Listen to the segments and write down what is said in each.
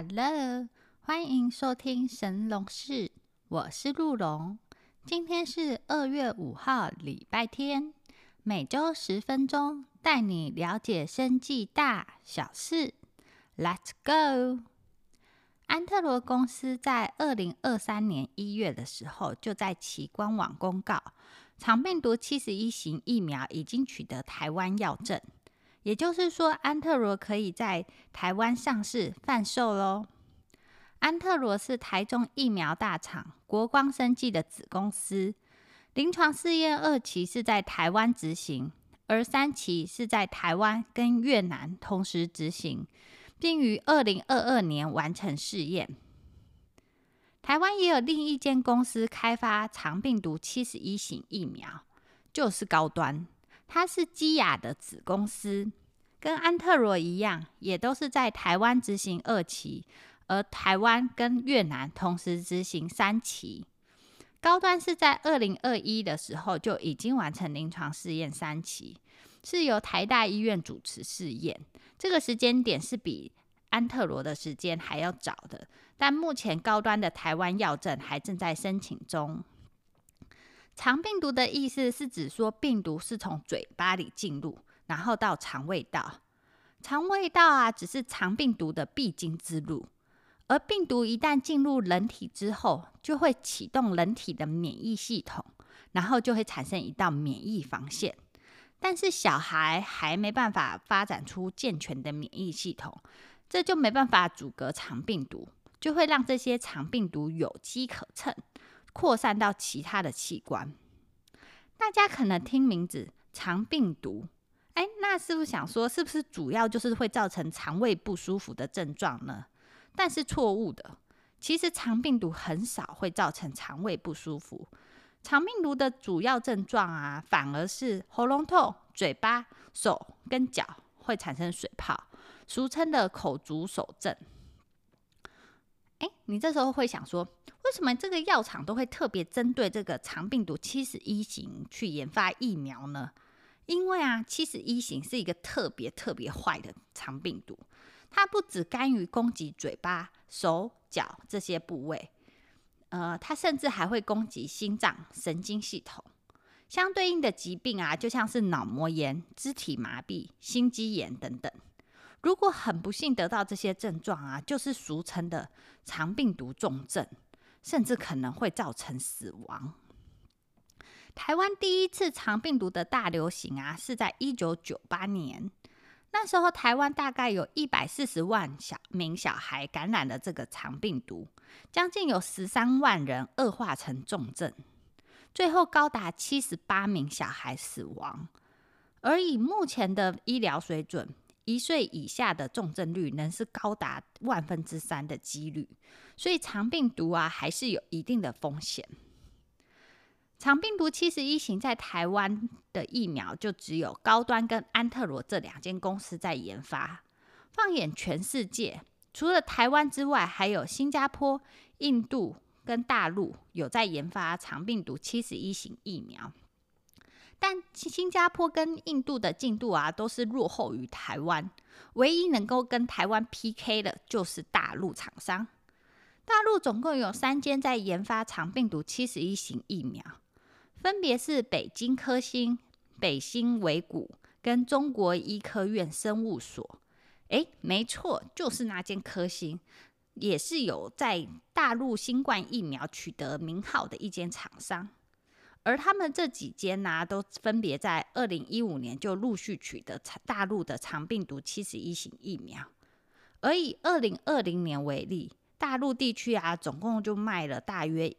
Hello，欢迎收听神龙室，我是陆龙。今天是二月五号，礼拜天，每周十分钟，带你了解生计大小事。Let's go！安特罗公司在二零二三年一月的时候，就在其官网公告，长病毒七十一型疫苗已经取得台湾药证。也就是说，安特罗可以在台湾上市贩售喽。安特罗是台中疫苗大厂国光生技的子公司，临床试验二期是在台湾执行，而三期是在台湾跟越南同时执行，并于二零二二年完成试验。台湾也有另一间公司开发长病毒七十一型疫苗，就是高端。它是基亚的子公司，跟安特罗一样，也都是在台湾执行二期，而台湾跟越南同时执行三期。高端是在二零二一的时候就已经完成临床试验三期，是由台大医院主持试验。这个时间点是比安特罗的时间还要早的，但目前高端的台湾药证还正在申请中。肠病毒的意思是指说，病毒是从嘴巴里进入，然后到肠胃道。肠胃道啊，只是肠病毒的必经之路。而病毒一旦进入人体之后，就会启动人体的免疫系统，然后就会产生一道免疫防线。但是小孩还没办法发展出健全的免疫系统，这就没办法阻隔肠病毒，就会让这些肠病毒有机可乘。扩散到其他的器官，大家可能听名字肠病毒，哎，那是不是想说，是不是主要就是会造成肠胃不舒服的症状呢？但是错误的，其实肠病毒很少会造成肠胃不舒服，肠病毒的主要症状啊，反而是喉咙痛、嘴巴、手跟脚会产生水泡，俗称的口足手症。哎，你这时候会想说，为什么这个药厂都会特别针对这个肠病毒七十一型去研发疫苗呢？因为啊，七十一型是一个特别特别坏的肠病毒，它不只甘于攻击嘴巴、手脚这些部位，呃，它甚至还会攻击心脏、神经系统。相对应的疾病啊，就像是脑膜炎、肢体麻痹、心肌炎等等。如果很不幸得到这些症状啊，就是俗称的肠病毒重症，甚至可能会造成死亡。台湾第一次肠病毒的大流行啊，是在一九九八年，那时候台湾大概有一百四十万小名小孩感染了这个肠病毒，将近有十三万人恶化成重症，最后高达七十八名小孩死亡。而以目前的医疗水准，一岁以下的重症率能是高达万分之三的几率，所以肠病毒啊还是有一定的风险。肠病毒七十一型在台湾的疫苗就只有高端跟安特罗这两间公司在研发。放眼全世界，除了台湾之外，还有新加坡、印度跟大陆有在研发肠病毒七十一型疫苗。但新加坡跟印度的进度啊，都是落后于台湾。唯一能够跟台湾 PK 的，就是大陆厂商。大陆总共有三间在研发长病毒七十一型疫苗，分别是北京科兴、北新维谷跟中国医科院生物所。诶，没错，就是那间科兴，也是有在大陆新冠疫苗取得名号的一间厂商。而他们这几间呢，都分别在二零一五年就陆续取得大陆的长病毒七十一型疫苗。而以二零二零年为例，大陆地区啊，总共就卖了大约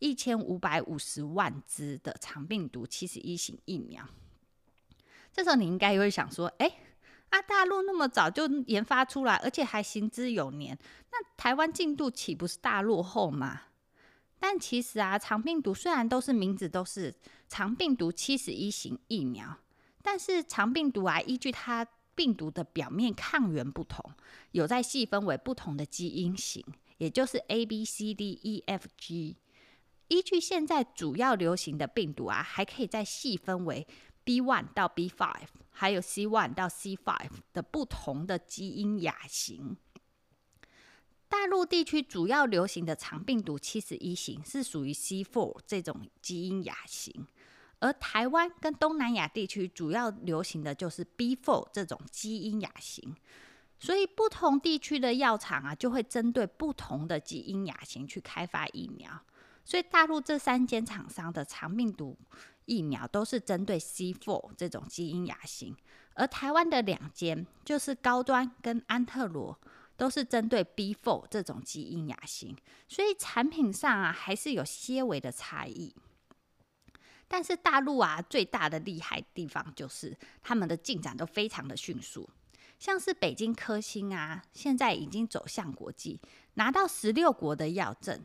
一千五百五十万支的长病毒七十一型疫苗。这时候你应该会想说，哎，啊，大陆那么早就研发出来，而且还行之有年，那台湾进度岂不是大落后吗？但其实啊，肠病毒虽然都是名字都是肠病毒七十一型疫苗，但是肠病毒啊，依据它病毒的表面抗原不同，有在细分为不同的基因型，也就是 A B C D E F G。依据现在主要流行的病毒啊，还可以再细分为 B one 到 B five，还有 C one 到 C five 的不同的基因亚型。大陆地区主要流行的肠病毒七十一型是属于 C4 这种基因亚型，而台湾跟东南亚地区主要流行的就是 B4 这种基因亚型。所以不同地区的药厂啊，就会针对不同的基因亚型去开发疫苗。所以大陆这三间厂商的肠病毒疫苗都是针对 C4 这种基因亚型，而台湾的两间就是高端跟安特罗，都是针对 B4 这种基因亚型。所以产品上啊，还是有些微的差异。但是大陆啊，最大的厉害地方就是他们的进展都非常的迅速。像是北京科兴啊，现在已经走向国际，拿到十六国的药证；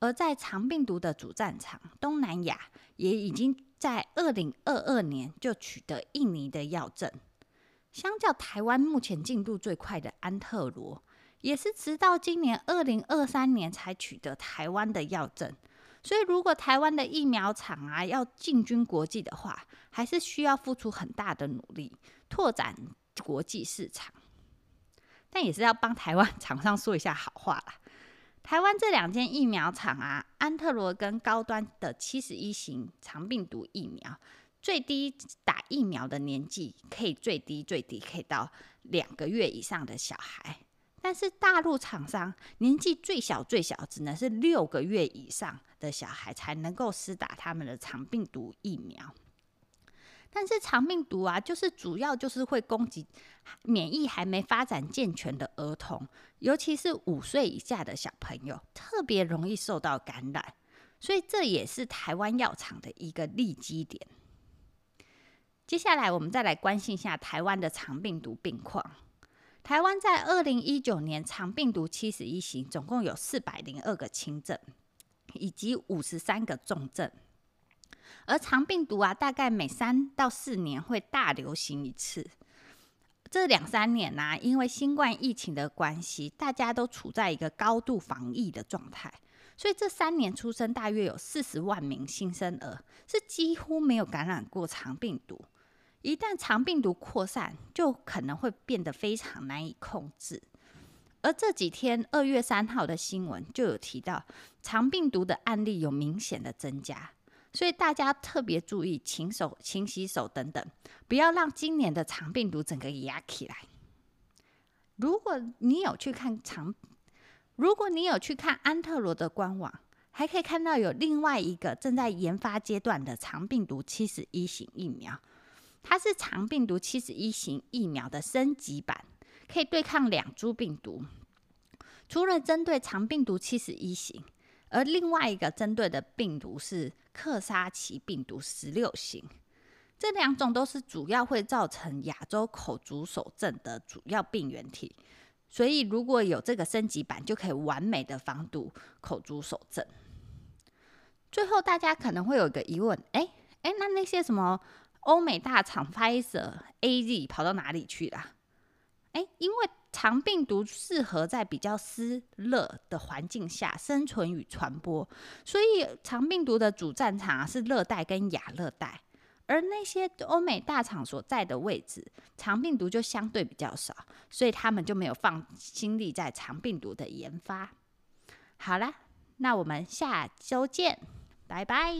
而在长病毒的主战场东南亚，也已经在二零二二年就取得印尼的药证。相较台湾目前进度最快的安特罗，也是直到今年二零二三年才取得台湾的药证。所以，如果台湾的疫苗厂啊要进军国际的话，还是需要付出很大的努力，拓展。国际市场，但也是要帮台湾厂商说一下好话啦。台湾这两间疫苗厂啊，安特罗跟高端的七十一型肠病毒疫苗，最低打疫苗的年纪可以最低最低可以到两个月以上的小孩，但是大陆厂商年纪最小最小只能是六个月以上的小孩才能够施打他们的长病毒疫苗。但是肠病毒啊，就是主要就是会攻击免疫还没发展健全的儿童，尤其是五岁以下的小朋友，特别容易受到感染，所以这也是台湾药厂的一个利基点。接下来我们再来关心一下台湾的肠病毒病况。台湾在二零一九年肠病毒七十一型，总共有四百零二个轻症，以及五十三个重症。而肠病毒啊，大概每三到四年会大流行一次。这两三年呢，因为新冠疫情的关系，大家都处在一个高度防疫的状态，所以这三年出生大约有四十万名新生儿是几乎没有感染过肠病毒。一旦肠病毒扩散，就可能会变得非常难以控制。而这几天二月三号的新闻就有提到，肠病毒的案例有明显的增加。所以大家特别注意勤手、勤洗手等等，不要让今年的肠病毒整个压起来。如果你有去看肠，如果你有去看安特罗的官网，还可以看到有另外一个正在研发阶段的肠病毒七十一型疫苗，它是肠病毒七十一型疫苗的升级版，可以对抗两株病毒。除了针对肠病毒七十一型。而另外一个针对的病毒是克沙奇病毒十六型，这两种都是主要会造成亚洲口足手症的主要病原体，所以如果有这个升级版，就可以完美的防堵口足手症。最后，大家可能会有一个疑问：哎哎，那那些什么欧美大厂 Pfizer、A Z 跑到哪里去了？哎，因为。肠病毒适合在比较湿热的环境下生存与传播，所以肠病毒的主战场是热带跟亚热带，而那些欧美大厂所在的位置，肠病毒就相对比较少，所以他们就没有放心力在肠病毒的研发。好了，那我们下周见，拜拜。